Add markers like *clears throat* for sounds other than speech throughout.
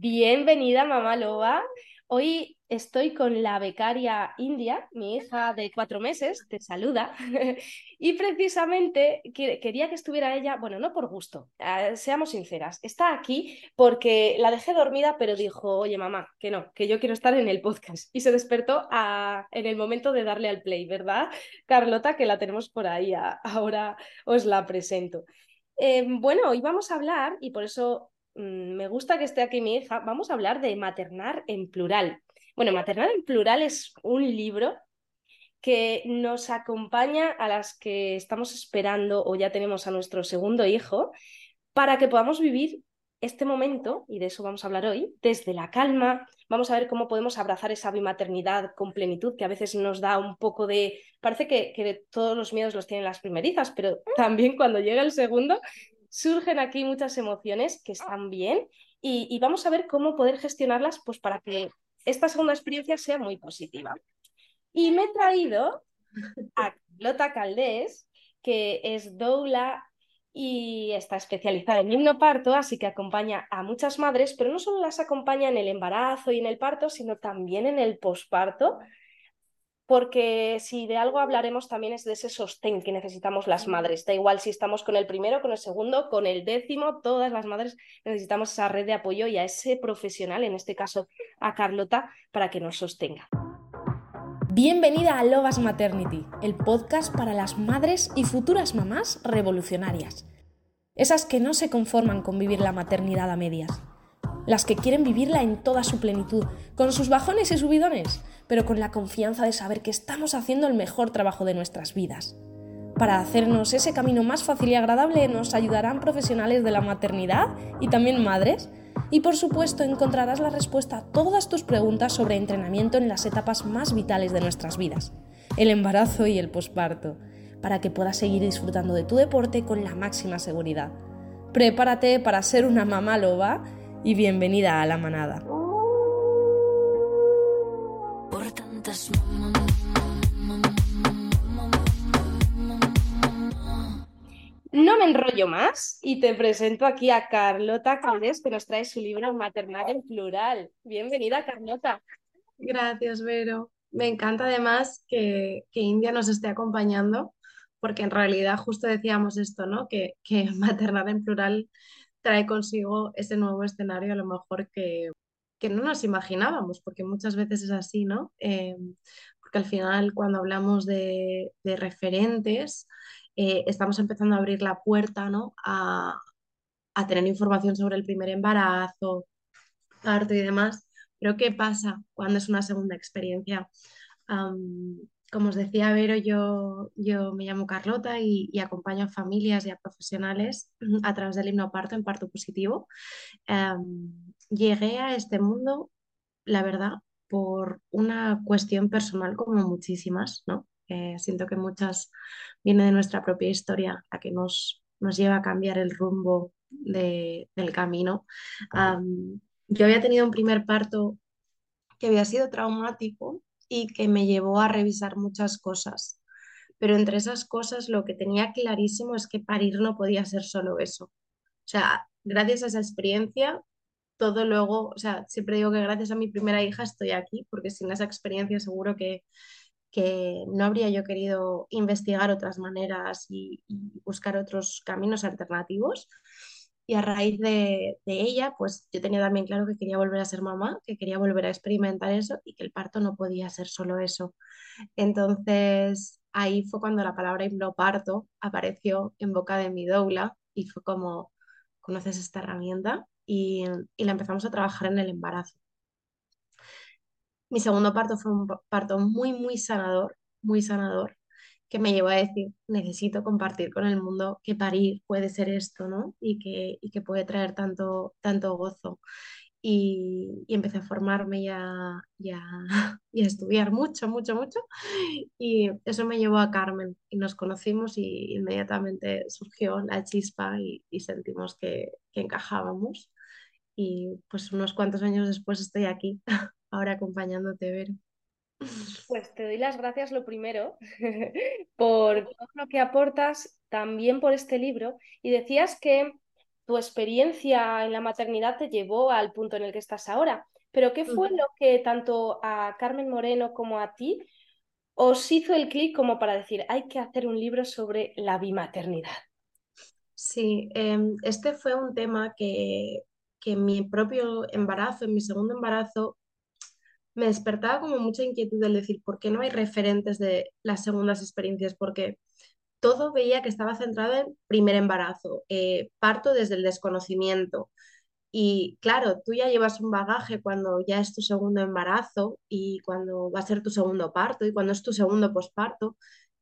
Bienvenida, mamá loba. Hoy estoy con la becaria India, mi hija de cuatro meses, te saluda. *laughs* y precisamente quería que estuviera ella, bueno, no por gusto, eh, seamos sinceras, está aquí porque la dejé dormida, pero dijo, oye mamá, que no, que yo quiero estar en el podcast. Y se despertó en el momento de darle al play, ¿verdad? Carlota, que la tenemos por ahí, ahora os la presento. Eh, bueno, hoy vamos a hablar, y por eso me gusta que esté aquí mi hija, vamos a hablar de maternar en plural. Bueno, maternar en plural es un libro que nos acompaña a las que estamos esperando o ya tenemos a nuestro segundo hijo para que podamos vivir este momento, y de eso vamos a hablar hoy, desde la calma. Vamos a ver cómo podemos abrazar esa bimaternidad con plenitud, que a veces nos da un poco de... Parece que, que todos los miedos los tienen las primerizas, pero también cuando llega el segundo surgen aquí muchas emociones que están bien y, vamos a ver cómo poder gestionarlas pues, para que esta segunda experiencia sea muy positiva. Y me he traído a Lota Caldés, que es doula y está especializada en himnoparto, así que acompaña a muchas madres, pero no solo las acompaña en el embarazo y en el parto, sino también en el posparto porque si de algo hablaremos también es de ese sostén que necesitamos las madres. Da igual si estamos con el primero, con el segundo, con el décimo, todas las madres necesitamos esa red de apoyo y a ese profesional, en este caso a Carlota, para que nos sostenga. Bienvenida a Logas Maternity, el podcast para las madres y futuras mamás revolucionarias. Esas que no se conforman con vivir la maternidad a medias. Las que quieren vivirla en toda su plenitud, con sus bajones y subidones pero con la confianza de saber que estamos haciendo el mejor trabajo de nuestras vidas. Para hacernos ese camino más fácil y agradable nos ayudarán profesionales de la maternidad y también madres. Y por supuesto encontrarás la respuesta a todas tus preguntas sobre entrenamiento en las etapas más vitales de nuestras vidas, el embarazo y el posparto, para que puedas seguir disfrutando de tu deporte con la máxima seguridad. Prepárate para ser una mamá loba y bienvenida a la manada. No me enrollo más y te presento aquí a Carlota Caldes, que nos trae su libro Maternal en Plural. Bienvenida, Carlota. Gracias, Vero. Me encanta además que, India nos esté acompañando, porque en realidad justo decíamos esto, ¿no? Que, que maternar en plural trae consigo ese nuevo escenario a lo mejor que, que no nos imaginábamos, porque muchas veces es así, ¿no? Eh, porque al final cuando hablamos de, referentes, eh, estamos empezando a abrir la puerta ¿no? a, tener información sobre el primer embarazo, parto y demás. Pero ¿qué pasa cuando es una segunda experiencia? Como os decía Vero, yo, yo me llamo Carlota y, acompaño a familias y a profesionales *clears throat* a través del himnoparto en parto positivo. llegué a este mundo, la verdad, por una cuestión personal como muchísimas, ¿no? siento que muchas vienen de nuestra propia historia, la que nos, nos lleva a cambiar el rumbo del camino. yo había tenido un primer parto que había sido traumático y que me llevó a revisar muchas cosas. Pero entre esas cosas lo que tenía clarísimo es que parir no podía ser solo eso. O sea, gracias a esa experiencia todo luego, o sea, siempre digo que gracias a mi primera hija estoy aquí, porque sin esa experiencia seguro que, que no habría yo querido investigar otras maneras y, buscar otros caminos alternativos. Y a raíz de, ella, pues yo tenía también claro que quería volver a ser mamá, que quería volver a experimentar eso y que el parto no podía ser solo eso. Entonces ahí fue cuando la palabra hipnoparto apareció en boca de mi doula y fue como, ¿conoces esta herramienta? y, la empezamos a trabajar en el embarazo. Mi segundo parto fue un parto muy, muy sanador, muy sanador, que me llevó a decir, necesito compartir con el mundo que parir puede ser esto, ¿no? Y que, y que puede traer tanto, tanto gozo. Y, y, empecé a formarme y a, y, a, *laughs* estudiar mucho, mucho, mucho. Y eso me llevó a Carmen y nos conocimos y inmediatamente surgió la chispa y, y sentimos que, que encajábamos y pues unos cuantos años después estoy aquí, *laughs* ahora acompañándote, Vero. Pues te doy las gracias lo primero *laughs* por todo lo que aportas, también por este libro. Y decías que tu experiencia en la maternidad te llevó al punto en el que estás ahora. Pero ¿qué fue lo que tanto a Carmen Moreno como a ti os hizo el clic como para decir, hay que hacer un libro sobre la bimaternidad? Sí, em, este fue un tema que, que en mi propio embarazo, en mi segundo embarazo, me despertaba como mucha inquietud el decir, ¿por qué no hay referentes de las segundas experiencias? Porque todo veía que estaba centrado en primer embarazo, eh, parto desde el desconocimiento. Y claro, tú ya llevas un bagaje cuando ya es tu segundo embarazo y cuando va a ser tu segundo parto y cuando es tu segundo posparto,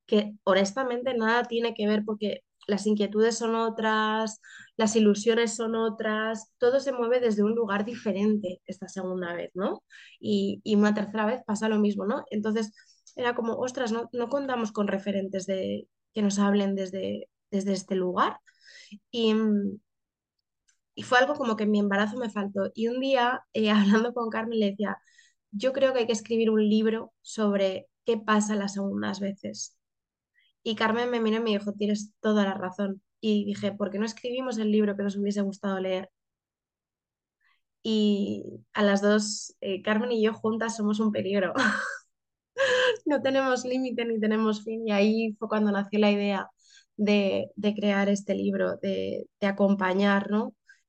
que honestamente nada tiene que ver porque las inquietudes son otras, las ilusiones son otras, todo se mueve desde un lugar diferente esta segunda vez, ¿no? Y, y una tercera vez pasa lo mismo, ¿no? Entonces era como, ostras, no, no contamos con referentes de, que nos hablen desde, desde este lugar. Y, y fue algo como que mi embarazo me faltó. Y un día, eh, *laughs* hablando con Carmen, le decía, yo creo que hay que escribir un libro sobre qué pasa las segundas veces. Y Carmen me miró y me dijo, tienes toda la razón. Y dije, ¿por qué no escribimos el libro que nos hubiese gustado leer? Y a las dos, eh, Carmen y yo juntas somos un peligro. *laughs* no tenemos límite ni tenemos fin. Y ahí fue cuando nació la idea de, crear este libro, de, de acompañar,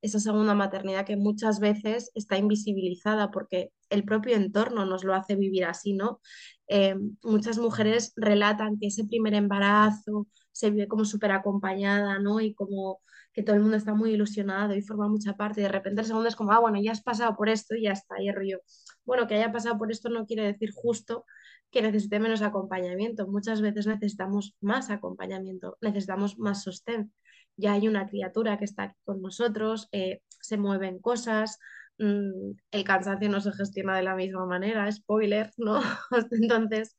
esa segunda maternidad que muchas veces está invisibilizada porque el propio entorno nos lo hace vivir así, ¿no? Eh, muchas mujeres relatan que ese primer embarazo se vive como súper acompañada, ¿no? Y como que todo el mundo está muy ilusionado y forma mucha parte. Y de repente el segundo es como, ah, bueno, ya has pasado por esto y ya está. Y el rollo, bueno, que haya pasado por esto no quiere decir justo que necesite menos acompañamiento. Muchas veces necesitamos más acompañamiento, necesitamos más sostén. Ya hay una criatura que está aquí con nosotros, eh, se mueven cosas, mmm, el cansancio no se gestiona de la misma manera, spoiler, ¿no? *laughs* Entonces,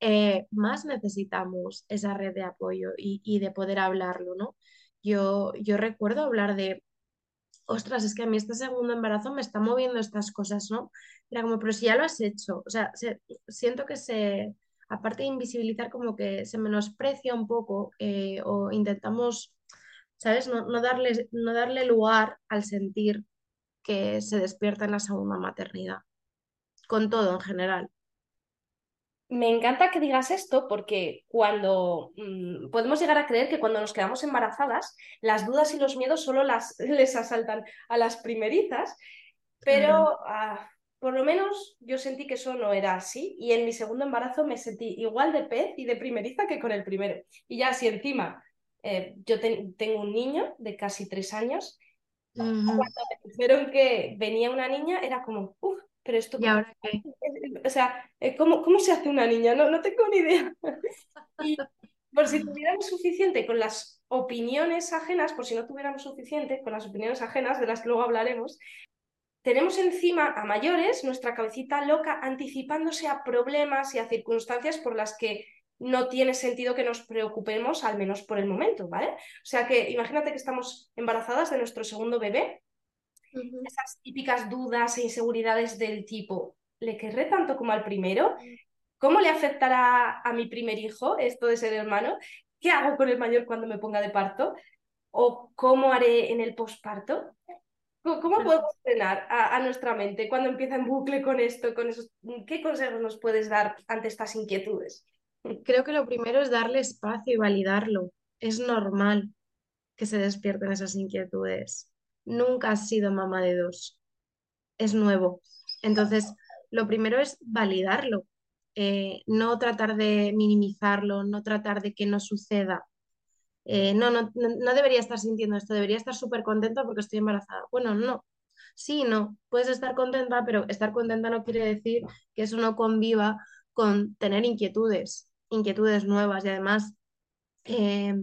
eh, más necesitamos esa red de apoyo y, de poder hablarlo, ¿no? Yo, yo recuerdo hablar de ostras, es que a mí este segundo embarazo me está moviendo estas cosas, ¿no? Era como, pero si ya lo has hecho, o sea, se, siento que se, aparte de invisibilizar, como que se menosprecia un poco eh, o intentamos, ¿sabes? No, no, darle, no darle lugar al sentir que se despierta en la segunda maternidad, con todo en general. Me encanta que digas esto porque cuando mmm, podemos llegar a creer que cuando nos quedamos embarazadas, las dudas y los miedos solo las, *laughs* les asaltan a las primerizas, pero ah, por lo menos yo sentí que eso no era así y en mi segundo embarazo me sentí igual de pez y de primeriza que con el primero. Y ya si encima eh, yo te tengo un niño de casi tres años, Uh -huh. cuando me dijeron que venía una niña era como, uff, pero esto ¿Y cómo ahora qué? o sea, eh, ¿cómo, ¿cómo se hace una niña? No, no tengo ni idea. Y por si tuviéramos suficiente con las opiniones ajenas, por si no tuviéramos suficiente con las opiniones ajenas, de las que luego hablaremos, tenemos encima a mayores nuestra cabecita loca anticipándose a problemas y a circunstancias por las que no tiene sentido que nos preocupemos, al menos por el momento, ¿vale? O sea que imagínate que estamos embarazadas de nuestro segundo bebé, Uh -huh. esas típicas dudas e inseguridades del tipo, ¿le querré tanto como al primero? ¿Cómo le afectará a mi primer hijo esto de ser hermano? ¿Qué hago con el mayor cuando me ponga de parto? ¿O cómo haré en el posparto? ¿Cómo podemos frenar a, a, nuestra mente cuando empieza en bucle con esto? Con esos... ¿Qué consejos nos puedes dar ante estas inquietudes? Creo que lo primero es darle espacio y validarlo. Es normal que se despierten esas inquietudes. Nunca has sido mamá de dos. Es nuevo. Entonces, lo primero es validarlo. Eh, no tratar de minimizarlo, no tratar de que no suceda. Eh, no, no, no, debería estar sintiendo esto, debería estar súper contenta porque estoy embarazada. Bueno, no. Sí, no, puedes estar contenta, pero estar contenta no quiere decir que eso no conviva con tener inquietudes, inquietudes nuevas y además eh,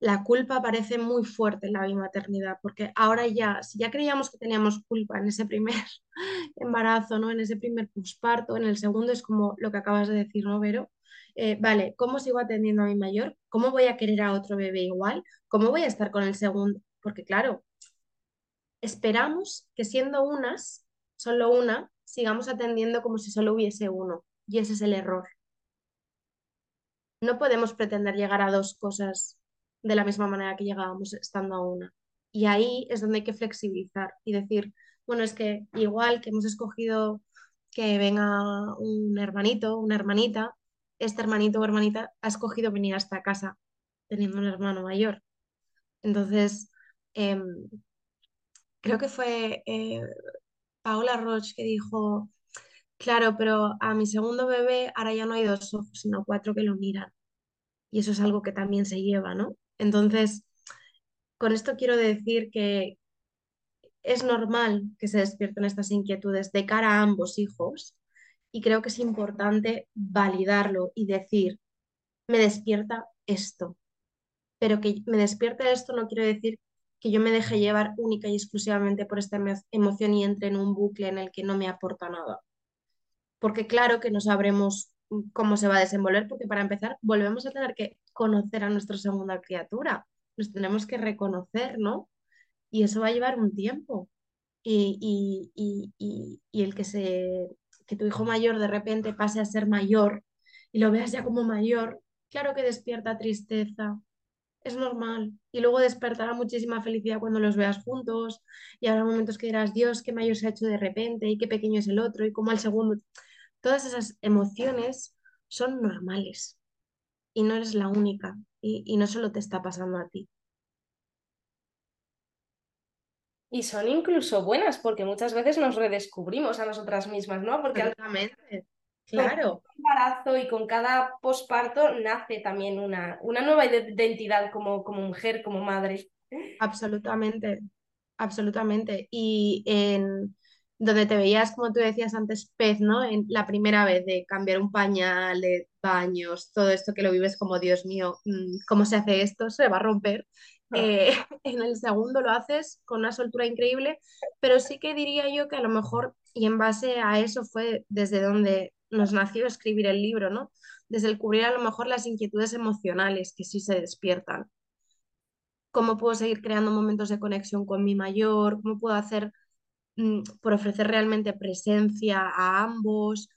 la culpa parece muy fuerte en la bimaternidad, porque ahora ya, si ya creíamos que teníamos culpa en ese primer *laughs* embarazo, ¿no? En ese primer posparto, en el segundo es como lo que acabas de decir, ¿no, Vero? Eh, vale, ¿cómo sigo atendiendo a mi mayor? ¿Cómo voy a querer a otro bebé igual? ¿Cómo voy a estar con el segundo? Porque claro, esperamos que siendo unas, solo una, sigamos atendiendo como si solo hubiese uno. Y ese es el error. No podemos pretender llegar a dos cosas de la misma manera que llegábamos estando a una. Y ahí es donde hay que flexibilizar y decir, bueno, es que igual que hemos escogido que venga un hermanito, una hermanita, este hermanito o hermanita ha escogido venir a esta casa teniendo un hermano mayor. Entonces, em, creo que fue eh, Paola Roche que dijo, claro, pero a mi segundo bebé ahora ya no hay dos ojos, sino cuatro que lo miran. Y eso es algo que también se lleva, ¿no? Entonces, con esto quiero decir que es normal que se despierten estas inquietudes de cara a ambos hijos y creo que es importante validarlo y decir, me despierta esto, pero que me despierte esto no quiere decir que yo me deje llevar única y exclusivamente por esta emoción y entre en un bucle en el que no me aporta nada. Porque claro que no sabremos cómo se va a desenvolver, porque para empezar volvemos a tener que conocer a nuestra segunda criatura, nos tenemos que reconocer, ¿no? Y eso va a llevar un tiempo. Y, y, y, y el que, se, que tu hijo mayor de repente pase a ser mayor y lo veas ya como mayor, claro que despierta tristeza, es normal. Y luego despertará muchísima felicidad cuando los veas juntos y habrá momentos que dirás, Dios, qué mayor se ha hecho de repente y qué pequeño es el otro y cómo al segundo. Todas esas emociones son normales y no eres la única y, y no solo te está pasando a ti. Y son incluso buenas porque muchas veces nos redescubrimos a nosotras mismas, ¿no? Porque Exactamente. Claro. Con cada embarazo y con cada posparto nace también una, una nueva identidad como, como mujer, como madre. Absolutamente, absolutamente. Y en donde te veías, como tú decías antes, pez, ¿no? En la primera vez de cambiar un pañal, de baños, todo esto que lo vives como, Dios mío, mm, ¿cómo se hace esto? Se va a romper. Eh, *laughs* en el segundo lo haces con una soltura increíble, pero sí que diría yo que a lo mejor, y en base a eso fue desde donde nos nació escribir el libro, ¿no? Desde el cubrir a lo mejor las inquietudes emocionales que sí se despiertan. ¿Cómo puedo seguir creando momentos de conexión con mi mayor? ¿Cómo puedo hacer por ofrecer realmente presencia a ambos?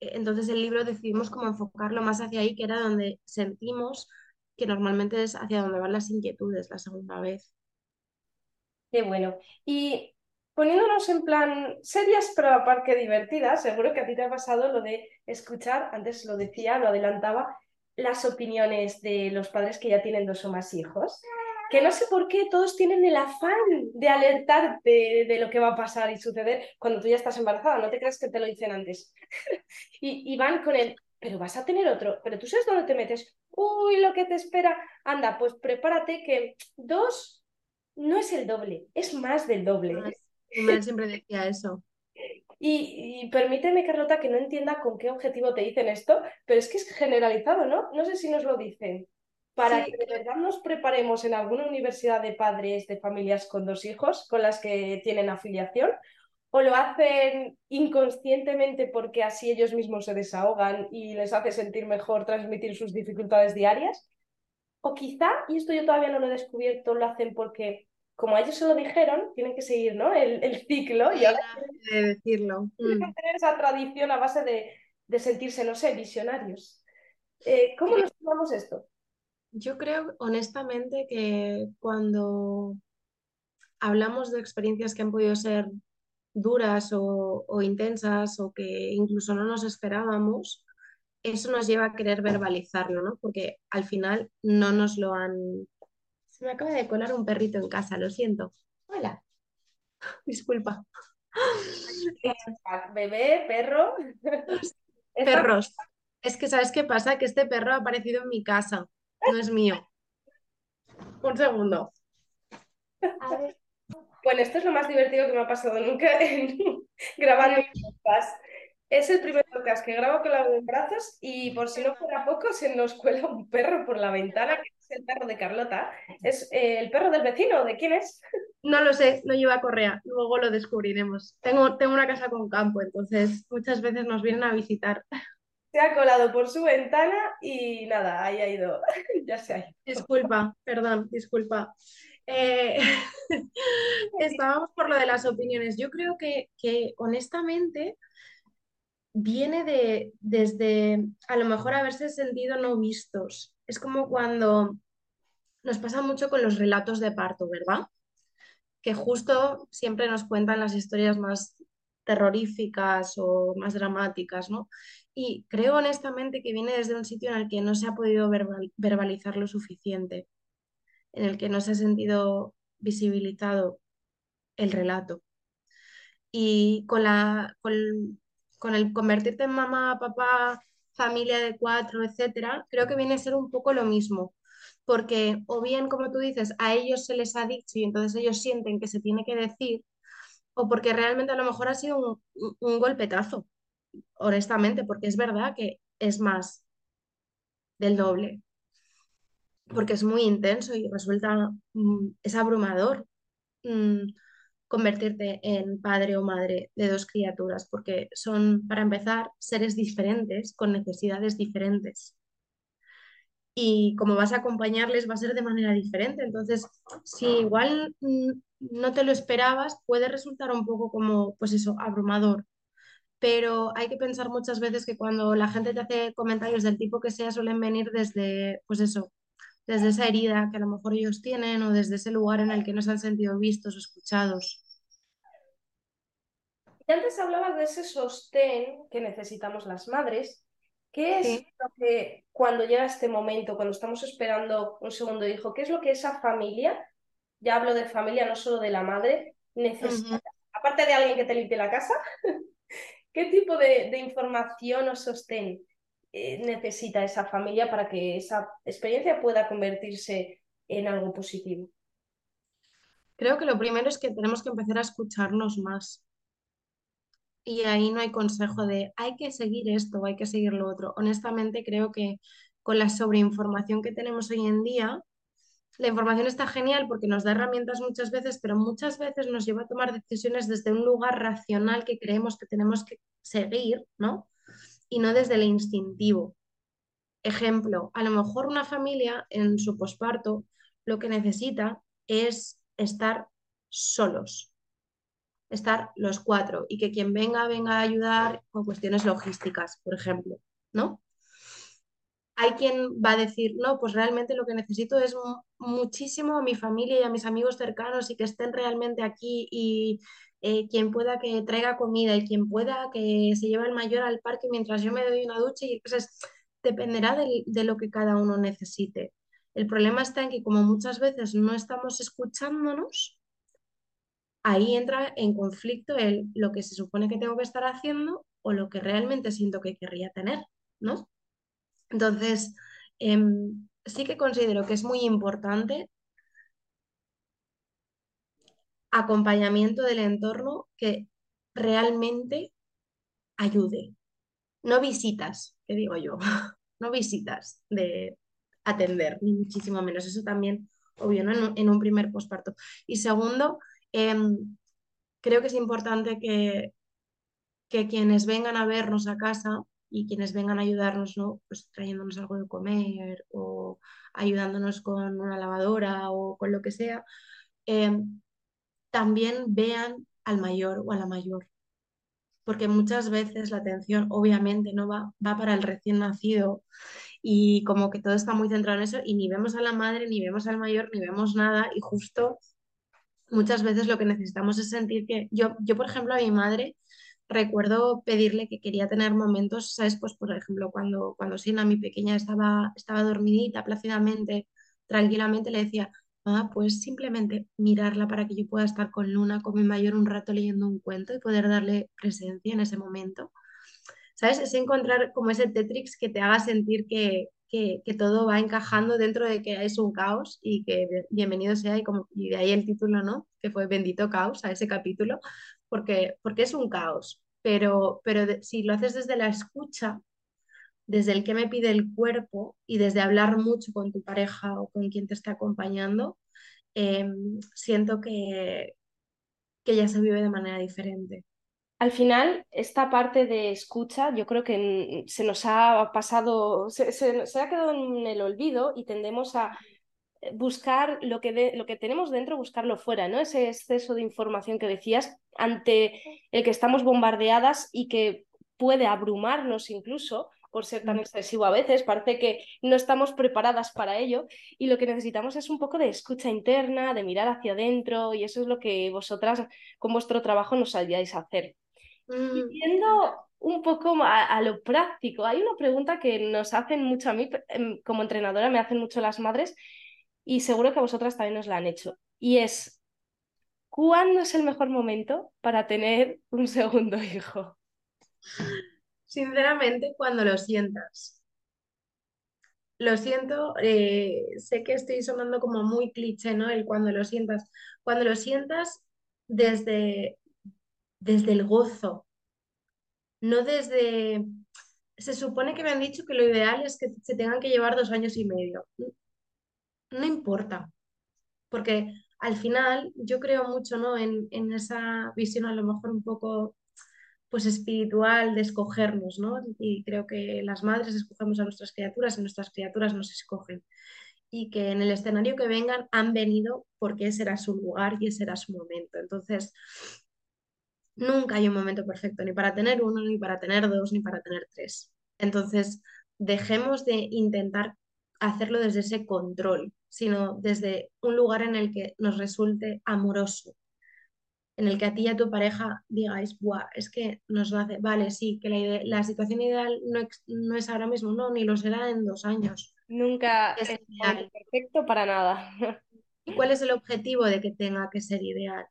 E, entonces el libro decidimos cómo enfocarlo más hacia ahí, que era donde sentimos que normalmente es hacia donde van las inquietudes la segunda vez. Qué bueno. Y poniéndonos en plan serias, pero aparte divertidas, seguro que a ti te ha pasado lo de escuchar, antes lo decía, lo adelantaba, las opiniones de los padres que ya tienen dos o más hijos, que no sé por qué todos tienen el afán de alertarte de lo que va a pasar y suceder cuando tú ya estás embarazada, no te creas que te lo dicen antes. *laughs* y, y van con el, pero vas a tener otro, pero tú sabes dónde te metes, uy, lo que te espera, anda, pues prepárate que dos no es el doble, es más del doble. Mi siempre decía eso. Y, permíteme, Carlota, que no entienda con qué objetivo te dicen esto, pero es que es generalizado, ¿no? No sé si nos lo dicen. Para que de verdad nos preparemos en alguna universidad de padres de familias con dos hijos, con las que tienen afiliación, o lo hacen inconscientemente porque así ellos mismos se desahogan y les hace sentir mejor transmitir sus dificultades diarias. O quizá, y esto yo todavía no lo he descubierto, lo hacen porque como ellos se lo dijeron, tienen que seguir ¿no? el, el ciclo y ahora de decirlo. *laughs* Tienen que mm. tener esa tradición a base de, de sentirse, no sé, visionarios. Eh, ¿Cómo nos tomamos esto? Yo creo honestamente que cuando hablamos de experiencias que han podido ser duras o, o, intensas o que incluso no nos esperábamos, eso nos lleva a querer verbalizarlo, ¿no? Porque al final no nos lo han se me acaba de colar un perrito en casa, lo siento. Hola. *laughs* Disculpa. *laughs* Bebé, perro. *laughs* Perros. Es que, ¿sabes qué pasa? Que este perro ha aparecido en mi casa. No es mío. Un segundo. Bueno, esto es lo más divertido que me ha pasado nunca *laughs* en grabando podcast. Es el primer podcast que grabo con la en brazos y por si no fuera poco se nos cuela un perro por la ventana, que es el perro de Carlota. ¿Es eh, el perro del vecino? ¿De quién es? No lo sé, no lleva correa, luego lo descubriremos. Tengo, tengo una casa con campo, entonces muchas veces nos vienen a visitar. Se ha colado por su ventana y nada, ahí ha ido, *laughs* ya se ha ido. Disculpa, perdón, disculpa. Eh, *laughs* estábamos por lo de las opiniones. Yo creo que, que honestamente viene de, desde a lo mejor haberse sentido no vistos. Es como cuando nos pasa mucho con los relatos de parto, ¿verdad? que justo siempre nos cuentan las historias más terroríficas o más dramáticas, ¿no? Y creo honestamente que viene desde un sitio en el que no se ha podido verbalizar lo suficiente, en el que no se ha sentido visibilizado el relato. Y con, la, con, el convertirte en mamá, papá, familia de cuatro, etcétera, creo que viene a ser un poco lo mismo. Porque, o bien, como tú dices, a ellos se les ha dicho y entonces ellos sienten que se tiene que decir, o porque realmente a lo mejor ha sido un, un golpetazo, honestamente, porque es verdad que es más del doble, porque es muy intenso y resulta, mm, es abrumador mm, convertirte en padre o madre de dos criaturas, porque son, para empezar, seres diferentes, con necesidades diferentes. Y como vas a acompañarles va a ser de manera diferente. Entonces, si igual mm, no te lo esperabas, puede resultar un poco como, pues eso, abrumador. Pero hay que pensar muchas veces que cuando la gente te hace comentarios del tipo que sea, suelen venir desde, pues eso, desde esa herida que a lo mejor ellos tienen o desde ese lugar en el que no se han sentido vistos o escuchados. Y antes hablabas de ese sostén que necesitamos las madres. ¿Qué es lo que cuando llega este momento, cuando estamos esperando un segundo hijo, qué es lo que esa familia, ya hablo de familia, no solo de la madre, necesita? Aparte de alguien que te limpie la casa, *laughs* ¿qué tipo de, información o sostén eh, necesita esa familia para que esa experiencia pueda convertirse en algo positivo? Creo que lo primero es que tenemos que empezar a escucharnos más. Y ahí no hay consejo de hay que seguir esto o hay que seguir lo otro. Honestamente, creo que con la sobreinformación que tenemos hoy en día, la información está genial porque nos da herramientas muchas veces, pero muchas veces nos lleva a tomar decisiones desde un lugar racional que creemos que tenemos que seguir, ¿no? y no desde el instintivo. Ejemplo, a lo mejor una familia en su posparto lo que necesita es estar solos, estar los cuatro y que quien venga venga a ayudar con cuestiones logísticas, por ejemplo, ¿no? Hay quien va a decir, no, pues realmente lo que necesito es muchísimo a mi familia y a mis amigos cercanos y que estén realmente aquí y eh, quien pueda que traiga comida y quien pueda que se lleve al mayor al parque mientras yo me doy una ducha y entonces dependerá de, de lo que cada uno necesite. El problema está en que como muchas veces no estamos escuchándonos, ahí entra en conflicto el lo que se supone que tengo que estar haciendo o lo que realmente siento que querría tener, ¿no? Entonces, em, sí que considero que es muy importante acompañamiento del entorno que realmente ayude. No visitas, que digo yo, *laughs* no visitas de atender, ni muchísimo menos. Eso también, obvio, ¿no? en, un, primer posparto. Y segundo, em, creo que es importante que, que quienes vengan a vernos a casa y quienes vengan a ayudarnos, ¿no? Pues trayéndonos algo de comer o ayudándonos con una lavadora o con lo que sea, em, también vean al mayor o a la mayor. Porque muchas veces la atención obviamente no va, va para el recién nacido y como que todo está muy centrado en eso y ni vemos a la madre, ni vemos al mayor, ni vemos nada y justo muchas veces lo que necesitamos es sentir que yo, yo por ejemplo, a mi madre recuerdo pedirle que quería tener momentos, ¿sabes? Pues por ejemplo, cuando, cuando Sina, mi pequeña, estaba, estaba dormidita plácidamente, tranquilamente, le decía, Ah, pues simplemente mirarla para que yo pueda estar con Luna, con mi mayor, un rato leyendo un cuento y poder darle presencia en ese momento. ¿Sabes? Es encontrar como ese Tetrix que te haga sentir que, que, todo va encajando dentro de que es un caos y que bienvenido sea y, como, y de ahí el título, ¿no? Que fue Bendito Caos a ese capítulo, porque, porque es un caos. Pero, pero si lo haces desde la escucha, desde el que me pide el cuerpo y desde hablar mucho con tu pareja o con quien te está acompañando, em, siento que, que ya se vive de manera diferente. Al final, esta parte de escucha, yo creo que se nos ha pasado, se, ha quedado en el olvido y tendemos a buscar lo que, lo que tenemos dentro, buscarlo fuera, ¿no? Ese exceso de información que decías ante el que estamos bombardeadas y que puede abrumarnos incluso por ser tan excesivo a veces, parece que no estamos preparadas para ello y lo que necesitamos es un poco de escucha interna, de mirar hacia adentro y eso es lo que vosotras con vuestro trabajo nos ayudáis a hacer. Y viendo un poco a, lo práctico, hay una pregunta que nos hacen mucho a mí, em, como entrenadora, me hacen mucho las madres y seguro que vosotras también os la han hecho. Y es, ¿cuándo es el mejor momento para tener un *laughs* segundo hijo? Sinceramente, cuando lo sientas. Lo siento, eh, sé que estoy sonando como muy cliché, ¿no? El cuando lo sientas. Cuando lo sientas desde, desde el gozo, no desde... Se supone que me han dicho que lo ideal es que se tengan que llevar dos años y medio. No importa, porque al final yo creo mucho, ¿no? En, en esa visión a lo mejor un poco pues espiritual de escogernos, ¿no? Y creo que las madres escogemos a nuestras criaturas y nuestras criaturas nos escogen. Y que en el escenario que vengan han venido porque ese era su lugar y ese era su momento. Entonces, nunca hay un momento perfecto, ni para tener uno, ni para tener dos, ni para tener tres. Entonces, dejemos de intentar hacerlo desde ese control, sino desde un lugar en el que nos resulte amoroso, en el que a ti y a tu pareja digáis, Buah, es que nos lo hace, vale, sí, que la, la situación ideal no, no, es ahora mismo, no, ni lo será en dos años. Nunca es, perfecto para nada. *laughs* ¿Y cuál es el objetivo de que tenga que ser ideal?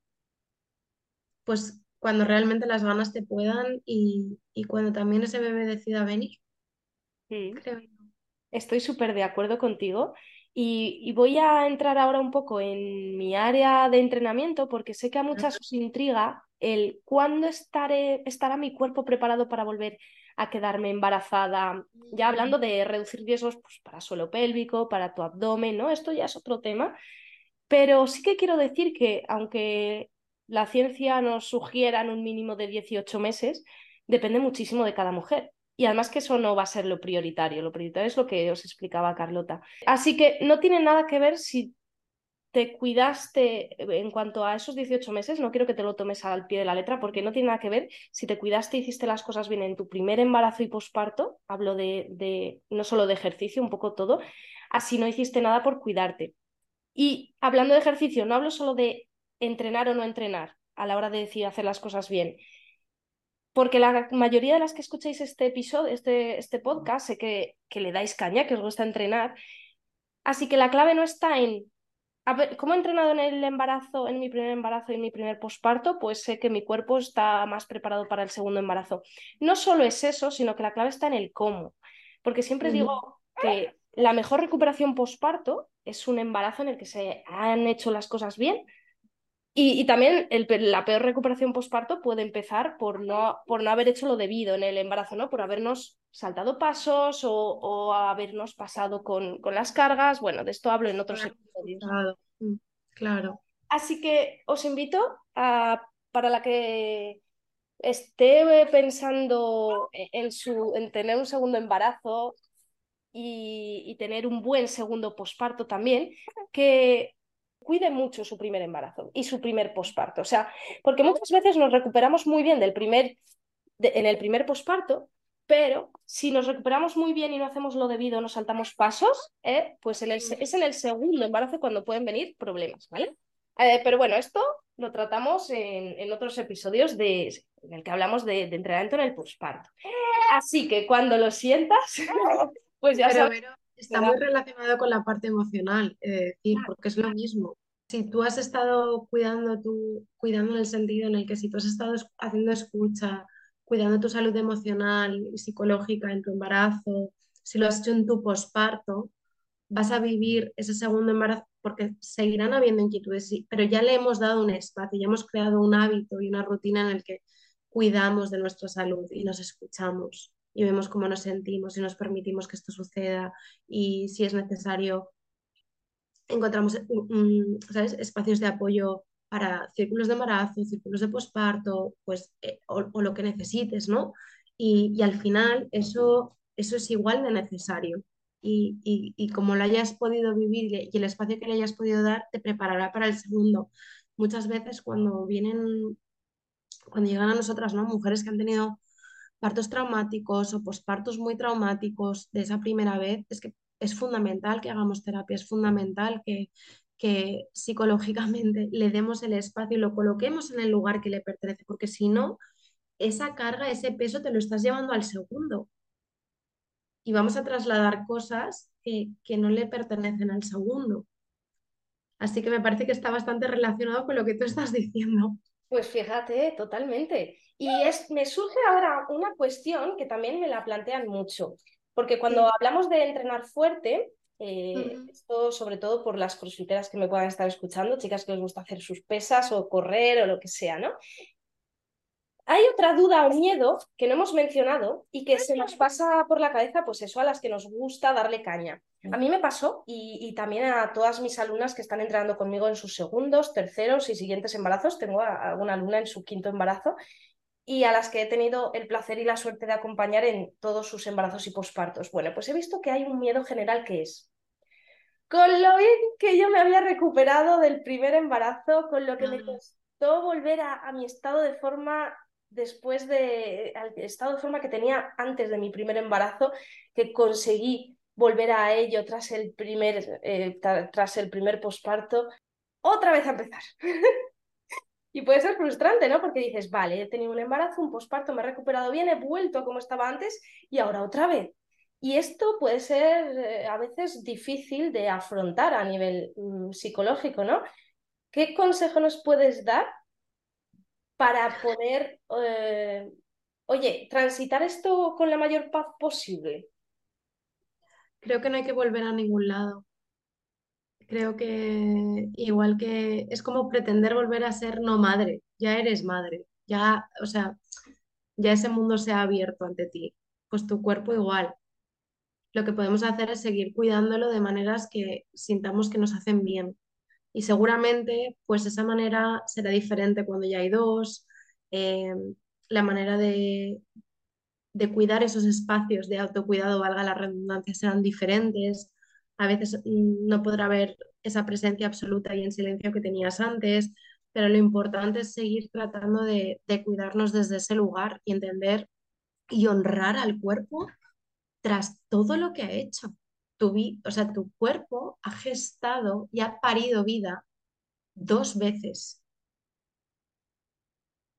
Pues cuando realmente las ganas te puedan y, y cuando también ese bebé decida venir. Mm. Creo. Estoy súper de acuerdo contigo. Y, voy a entrar ahora un poco en mi área de entrenamiento porque sé que a muchas os intriga el cuándo estaré, estará mi cuerpo preparado para volver a quedarme embarazada, ya hablando de reducir riesgos pues, para suelo pélvico, para tu abdomen, ¿no? Esto ya es otro tema, pero sí que quiero decir que aunque la ciencia nos sugiera en un mínimo de 18 meses, depende muchísimo de cada mujer. Y además que eso no va a ser lo prioritario, lo prioritario es lo que os explicaba Carlota. Así que no tiene nada que ver si te cuidaste en cuanto a esos 18 meses, no quiero que te lo tomes al pie de la letra porque no tiene nada que ver si te cuidaste hiciste las cosas bien en tu primer embarazo y posparto, hablo de, de no solo de ejercicio, un poco todo, así no hiciste nada por cuidarte. Y hablando de ejercicio, no hablo solo de entrenar o no entrenar a la hora de decir hacer las cosas bien, porque la mayoría de las que escucháis este episodio, este, este podcast, sé que, que le dais caña, que os gusta entrenar. Así que la clave no está en ¿cómo he entrenado en el embarazo, en mi primer embarazo y en mi primer posparto? Pues sé que mi cuerpo está más preparado para el segundo embarazo. No solo es eso, sino que la clave está en el cómo. Porque siempre digo que la mejor recuperación posparto es un embarazo en el que se han hecho las cosas bien, y, también la peor recuperación postparto puede empezar por no, por no haber hecho lo debido en el embarazo, ¿no? Por habernos saltado pasos o, habernos pasado con, con, las cargas. Bueno, de esto hablo en otros episodios. Mm, claro, Así que os invito a, para la que esté pensando en, su, en tener un segundo embarazo y, y tener un buen segundo posparto también, que cuide mucho su primer embarazo y su primer posparto. O sea, porque muchas veces nos recuperamos muy bien del primer, en el primer posparto, pero si nos recuperamos muy bien y no hacemos lo debido, nos saltamos pasos, ¿eh? pues es en el segundo embarazo cuando pueden venir problemas, ¿vale? Eh, pero bueno, esto lo tratamos en, otros episodios de, en el que hablamos de, entrenamiento en el posparto. Así que cuando lo sientas, *laughs* pues ya sabes. Está muy relacionado con la parte emocional, es decir, porque es lo mismo. Si tú has estado cuidando, tu, cuidando en el sentido en el que si tú has estado haciendo escucha, cuidando tu salud emocional y psicológica en tu embarazo, si lo has hecho en tu posparto, vas a vivir ese segundo embarazo porque seguirán habiendo inquietudes, pero ya le hemos dado un espacio, ya hemos creado un hábito y una rutina en el que cuidamos de nuestra salud y nos escuchamos y vemos cómo nos sentimos y nos permitimos que esto suceda y si es necesario encontramos ¿sabes? espacios de apoyo para círculos de embarazo, círculos de posparto, pues, eh, o, lo que necesites, ¿no? Y, al final eso, eso es igual de necesario. Y, y, como lo hayas podido vivir y el espacio que le hayas podido dar te preparará para el segundo. Muchas veces cuando vienen, cuando llegan a nosotras, ¿no? Mujeres que han tenido partos traumáticos o pospartos muy traumáticos de esa primera vez, es que es fundamental que hagamos terapia, es fundamental que, que psicológicamente *laughs* le demos el espacio y lo coloquemos en el lugar que le pertenece, porque si no, esa carga, ese peso te lo estás llevando al segundo. Y vamos a trasladar cosas que, que no le pertenecen al segundo. Así que me parece que está bastante relacionado con lo que tú estás *laughs* diciendo. Pues fíjate, totalmente. Y es, me surge ahora una cuestión que también me la plantean mucho, porque cuando hablamos de entrenar fuerte, eh, esto sobre todo por las crossfiteras que me puedan estar escuchando, chicas que les gusta hacer sus pesas o correr o lo que sea, ¿no? Hay otra duda o miedo que no hemos mencionado y que se nos pasa por la cabeza, pues eso, a las que nos gusta darle caña. A mí me pasó y, también a todas mis alumnas que están entrando conmigo en sus segundos, terceros y siguientes embarazos. Tengo a alguna alumna en su quinto embarazo y a las que he tenido el placer y la suerte de acompañar en todos sus embarazos y pospartos. Bueno, pues he visto que hay un miedo general que es con lo bien que yo me había recuperado del primer embarazo, con lo que me costó volver a mi estado de forma después de al estado de forma que tenía antes de mi primer embarazo, que conseguí volver a ello tras el primer, eh, tras el primer posparto, otra vez a empezar. *laughs* y puede ser frustrante, ¿no? Porque dices, vale, he tenido un embarazo, un posparto, me he recuperado bien, he vuelto a como estaba antes y ahora otra vez. Y esto puede ser eh, a veces difícil de afrontar a nivel mm, psicológico, ¿no? ¿Qué consejo nos puedes dar para poder, eh, oye, transitar esto con la mayor paz posible? Creo que no hay que volver a ningún lado. Creo que igual que es como pretender volver a ser no madre, ya eres madre, ya, o sea, ya ese mundo se ha abierto ante ti, pues tu cuerpo igual. Lo que podemos hacer es seguir cuidándolo de maneras que sintamos que nos hacen bien. Y seguramente, pues esa manera será diferente cuando ya hay dos, eh, la manera de, de cuidar esos espacios de autocuidado, valga la redundancia, serán diferentes. A veces mm, no podrá haber esa presencia absoluta y en silencio que tenías antes, pero lo importante es seguir tratando de, de cuidarnos desde ese lugar y entender y honrar al cuerpo tras todo lo que ha hecho tu, o sea, tu cuerpo ha gestado y ha parido vida dos veces.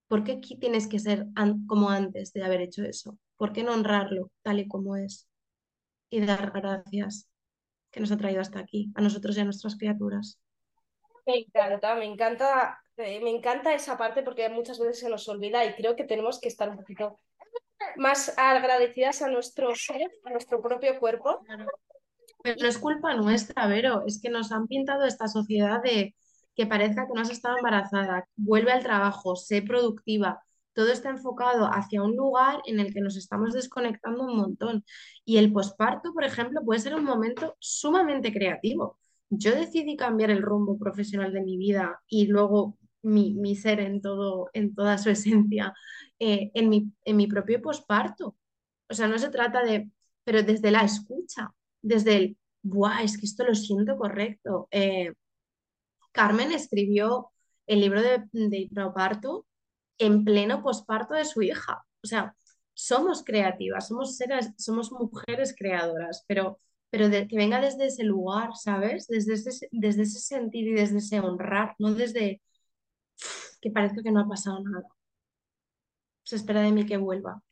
¿Por qué aquí tienes que ser como antes de haber hecho eso? ¿Por qué no honrarlo tal y como es? Y dar gracias que nos ha traído hasta aquí, a nosotros y a nuestras criaturas. Me encanta, me encanta, eh, me encanta esa parte porque muchas veces se nos olvida y creo que tenemos que estar un poquito más agradecidas a nuestro ser, a nuestro propio cuerpo. Pero no es culpa nuestra, Vero, es que nos han pintado esta sociedad de que parezca que no has estado embarazada, vuelve al trabajo, sé productiva. Todo está enfocado hacia un lugar en el que nos estamos desconectando un montón. Y el posparto, por ejemplo, puede ser un momento sumamente creativo. Yo decidí cambiar el rumbo profesional de mi vida y luego mi, ser en, todo, en toda su esencia eh, en, mi, en mi propio posparto. O sea, no se trata de, pero desde la escucha, desde el, ¡buah! Es que esto lo siento correcto. Eh, Carmen escribió el libro de, de en pleno posparto de su hija. O sea, somos creativas, somos seres, somos mujeres creadoras, pero, pero que venga desde ese lugar, ¿sabes? Desde ese, desde ese sentir y desde ese honrar, no desde que parezca que no ha pasado nada. Se espera de mí que vuelva.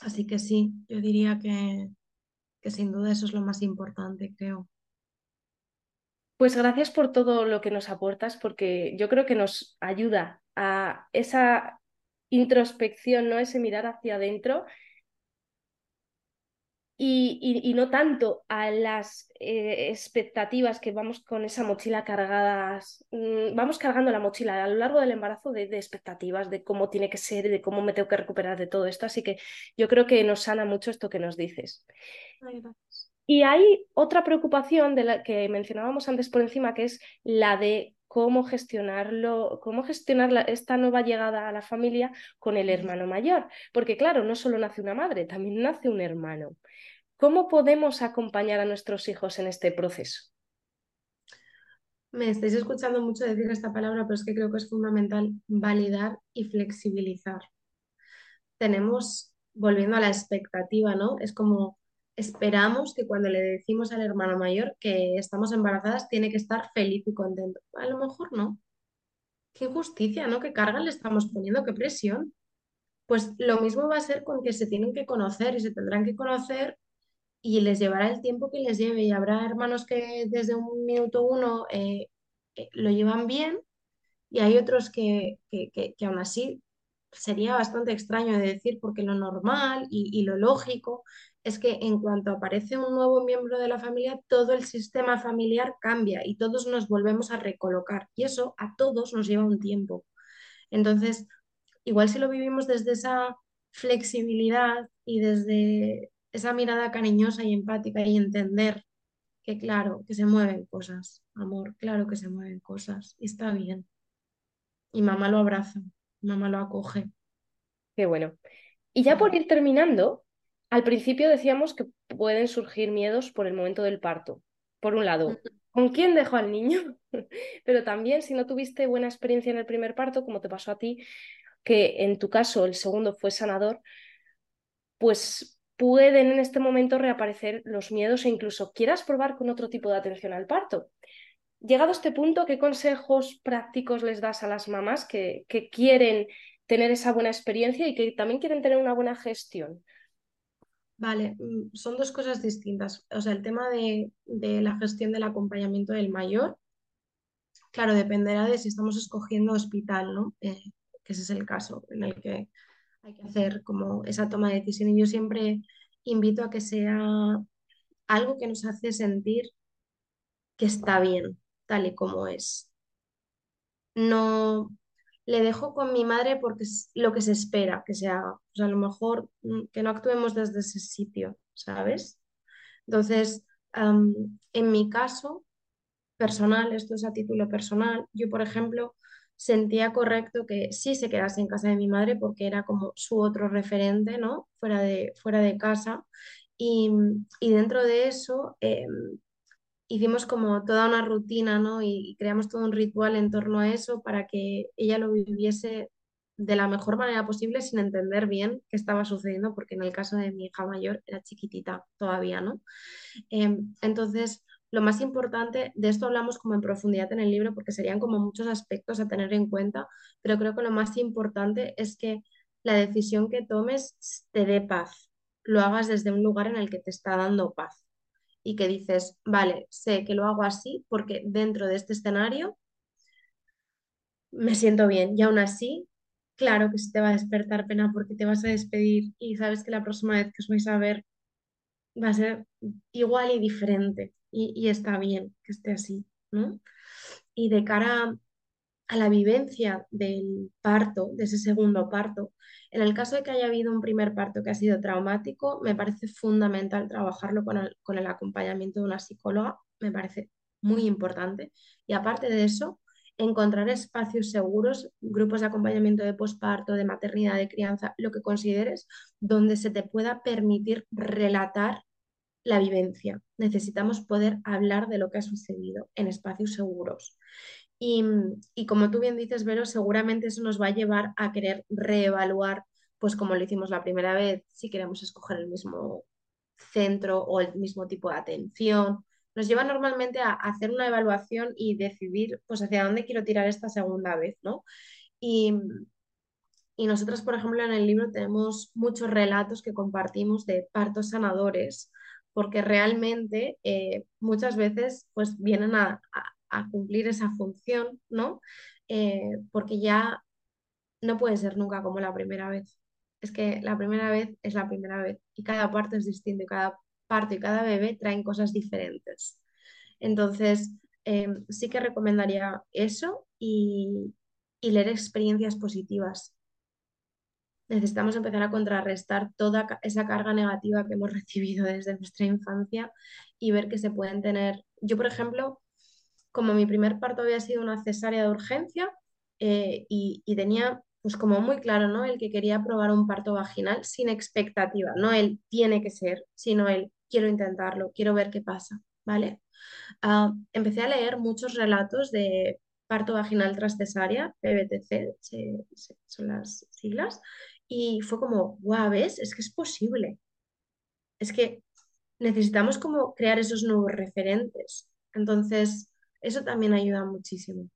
Así que sí, yo diría que, que sin duda eso es lo más importante, creo. Pues gracias por todo lo que nos aportas, porque yo creo que nos ayuda a esa introspección, ¿no? Ese mirar hacia adentro y, no tanto a las eh, expectativas que vamos con esa mochila cargadas, mm, vamos cargando la mochila a lo largo del embarazo de, expectativas, de cómo tiene que ser, de cómo me tengo que recuperar de todo esto. Así que yo creo que nos sana mucho esto que nos dices. Y hay otra preocupación de la que mencionábamos antes por encima, que es la de cómo gestionarlo, cómo gestionar esta nueva llegada a la familia con el hermano mayor. Porque claro, no solo nace una madre, también nace un hermano. ¿Cómo podemos acompañar a nuestros hijos en este proceso? Me estáis escuchando mucho decir esta palabra, pero es que creo que es fundamental validar y flexibilizar. tenemos, volviendo a la expectativa, ¿no? Es como esperamos que cuando le decimos al hermano mayor que estamos embarazadas, tiene que estar feliz y contento. A lo mejor no. Qué injusticia, ¿no? Qué carga le estamos poniendo, qué presión. Pues lo mismo va a ser con que se tienen que conocer y se tendrán que conocer y les llevará el tiempo que les lleve y habrá hermanos que desde un minuto uno eh, eh, lo llevan bien y hay otros que, que, aún así sería bastante extraño de decir porque lo normal y, lo lógico es que en cuanto aparece un nuevo miembro de la familia, todo el sistema familiar cambia y todos nos volvemos a recolocar y eso a todos nos lleva un tiempo. Entonces, igual si lo vivimos desde esa flexibilidad y desde esa mirada cariñosa y empática y entender que claro, que se mueven cosas, amor, claro que se mueven cosas y está bien. Y mamá lo abraza, mamá lo acoge. Qué bueno. Y ya por ir terminando, al principio decíamos que pueden surgir miedos por el momento del parto. Por un lado, ¿con quién dejo al niño? *laughs* Pero también si no tuviste buena experiencia en el primer parto, como te pasó a ti, que en tu caso el segundo fue sanador, pues pueden en este momento reaparecer los miedos e incluso quieras probar con otro tipo de atención al parto. Llegado a este punto, ¿qué consejos prácticos les das a las mamás que, que quieren tener esa buena experiencia y que también quieren tener una buena gestión? Vale, mm, son dos cosas distintas. O sea, el tema de, la gestión del acompañamiento del mayor, claro, dependerá de si estamos escogiendo hospital, ¿no? Eh, que ese es el caso en el que hay que hacer como esa toma de decisión. Y yo siempre invito a que sea algo que nos hace sentir que está bien, tal y como es. No le dejo con mi madre porque es lo que se espera que se haga. O sea, a lo mejor mm, que no actuemos desde ese sitio, ¿sabes? Entonces, en mi caso personal, esto es a título personal, yo, por ejemplo, sentía correcto que sí se quedase en casa de mi madre porque era como su otro referente, ¿no? Fuera de, fuera de casa. Y, y dentro de eso eh, hicimos como toda una rutina, ¿no? Y, creamos todo un ritual en torno a eso para que ella lo viviese de la mejor manera posible sin entender bien qué estaba sucediendo, porque en el caso de mi hija mayor era chiquitita todavía, ¿no? Eh, entonces lo más importante, de esto hablamos como en profundidad en el libro porque serían como muchos aspectos a tener en cuenta, pero creo que lo más importante es que la decisión que tomes te dé paz, lo hagas desde un lugar en el que te está dando paz y que dices, vale, sé que lo hago así porque dentro de este escenario me siento bien y aún así, claro que se te va a despertar pena porque te vas a despedir y sabes que la próxima vez que os vais a ver va a ser igual y diferente y, y está bien que esté así, ¿no? Y de cara a la vivencia del parto, de ese segundo parto, en el caso de que haya habido un primer parto que ha sido traumático, me parece fundamental trabajarlo con el, acompañamiento de una psicóloga, me parece muy importante. Y aparte de eso, encontrar espacios seguros, grupos de acompañamiento de posparto, de maternidad, de crianza, lo que consideres, donde se te pueda permitir relatar la vivencia. Necesitamos poder hablar de lo que ha sucedido en espacios seguros. Y, y, como tú bien dices, Vero, seguramente eso nos va a llevar a querer reevaluar, pues como lo hicimos la primera vez, si queremos escoger el mismo centro o el mismo tipo de atención. Nos lleva normalmente a, hacer una evaluación y decidir, pues, hacia dónde quiero tirar esta segunda vez, ¿no? Y, y nosotros, por ejemplo, en el libro tenemos muchos relatos que compartimos de partos sanadores, porque realmente eh, muchas veces pues vienen a, a, a, cumplir esa función, ¿no? Eh, porque ya no puede ser nunca como la primera vez. Es que la primera vez es la primera vez y cada parto es distinto y cada parto y cada bebé traen cosas diferentes. Entonces, eh, sí que recomendaría eso y, y leer experiencias positivas necesitamos empezar a contrarrestar toda esa carga negativa que hemos *laughs* recibido desde nuestra infancia y ver que se pueden tener. Yo, por ejemplo, como mi primer parto había sido una cesárea de urgencia eh, y, tenía pues como muy claro, ¿no? El que quería probar un parto vaginal sin expectativa, no el tiene que ser, sino el quiero intentarlo, quiero ver qué pasa, ¿vale? Uh, empecé a leer muchos relatos de parto vaginal tras cesárea, PVTC son las siglas, y fue como, guau, ¿ves? Es que es posible. Es que necesitamos como crear esos nuevos referentes. Entonces, eso también ayuda muchísimo.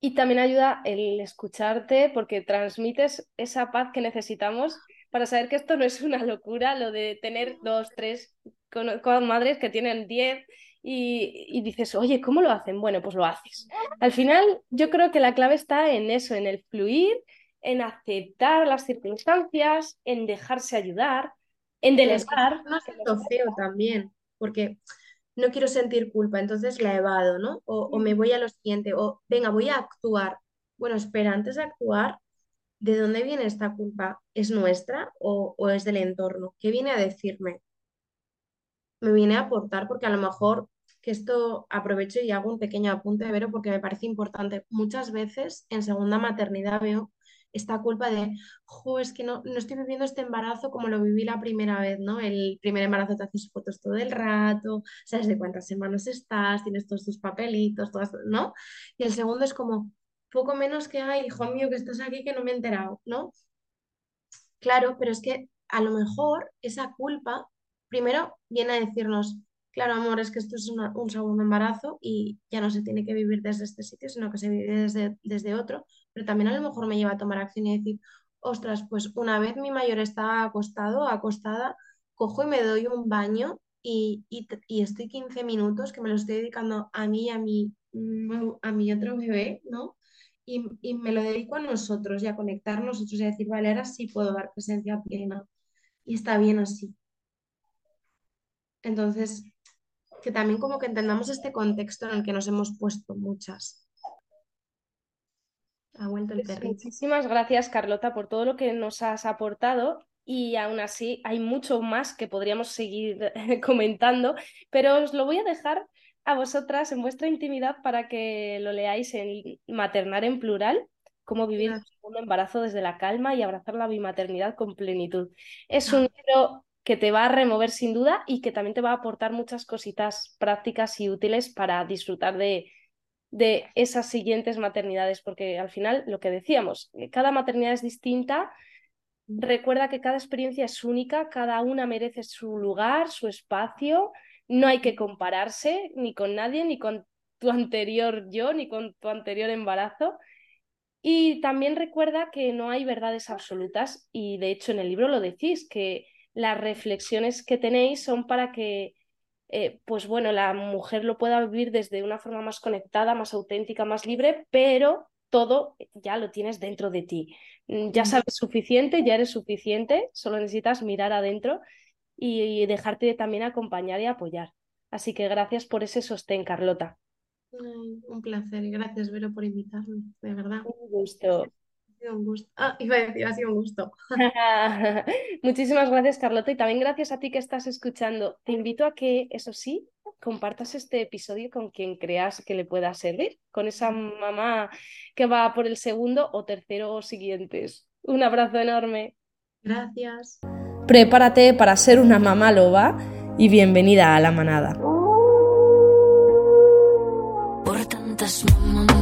Y también ayuda el escucharte porque transmites esa paz que necesitamos para saber que esto no es una locura, lo de tener dos, tres, con, madres que tienen diez y, y, dices, oye, ¿cómo lo hacen? Bueno, pues lo haces. Al final, yo creo que la clave está en eso, en el fluir, en aceptar las circunstancias, en dejarse ayudar, en delegar. No es feo también, porque no quiero sentir culpa, entonces la evado, ¿no? O, o, me voy a lo siguiente, o venga, voy a actuar. Bueno, espera, antes de actuar, ¿de dónde viene esta culpa? ¿Es nuestra o, o es del entorno? ¿Qué viene a decirme? Me viene a aportar porque a lo mejor que esto aprovecho y hago un pequeño apunte, Vero, porque me parece importante. Muchas veces en segunda maternidad veo esta culpa de, jo, es que no, no estoy viviendo este embarazo como lo viví la primera vez, ¿no? El primer embarazo te haces fotos todo el rato, sabes de cuántas semanas estás, tienes todos tus papelitos, todas, ¿no? Y el segundo es como, poco menos que, ay, hijo mío, que estás aquí que no me he enterado, ¿no? Claro, pero es que a lo mejor esa culpa, primero, viene a decirnos, claro, amor, es que esto es un segundo embarazo y ya no se tiene que vivir desde este sitio, sino que se vive desde, desde otro, pero también a lo mejor me lleva a tomar acción y decir, ostras, pues una vez mi mayor está acostado, acostada, cojo y me doy un baño y, y, estoy 15 minutos que me lo estoy dedicando a mí y a mi, a mi otro bebé, ¿no? Y, y, me lo dedico a nosotros y a conectar nosotros y a decir, vale, ahora sí puedo dar presencia plena y está bien así. Entonces, que también como que entendamos este contexto en el que nos hemos puesto muchas. Ha vuelto el pues Muchísimas gracias, Carlota, por todo lo que nos has aportado. Y aún así hay mucho más que podríamos seguir *laughs* comentando, pero os lo voy a dejar a vosotras en vuestra intimidad para que lo leáis en Maternar en plural, cómo vivir un embarazo desde la calma y abrazar la bimaternidad con plenitud. Es un libro que te va a remover sin duda y que también te va a aportar muchas cositas prácticas y útiles para disfrutar de, de esas siguientes maternidades, porque al final lo que decíamos, eh, cada maternidad es distinta. Recuerda que cada experiencia es única, cada una merece su lugar, su espacio, no hay que compararse ni con nadie, ni con tu anterior yo, ni con tu anterior embarazo. Y también recuerda que no hay verdades absolutas y de hecho en el libro lo decís, que las reflexiones que tenéis son para que, eh, pues bueno, la mujer lo pueda vivir desde una forma más conectada, más auténtica, más libre, pero todo ya lo tienes dentro de ti. Mm, ya sabes suficiente, ya eres suficiente, solo necesitas mirar adentro y, dejarte también acompañar y apoyar. Así que gracias por ese sostén, Carlota. un placer y gracias, Vero, por invitarme, de verdad. Un gusto un gusto. Ah, iba a decir, ha sido un gusto. *laughs* Muchísimas gracias, Carlota, y también gracias a ti que estás escuchando. Te invito a que, eso sí, compartas este episodio con quien creas que le pueda servir, con esa mamá que va por el segundo o tercero o siguientes. Un abrazo enorme. Gracias. Prepárate para ser una mamá loba y bienvenida a la manada. Por tantas mamás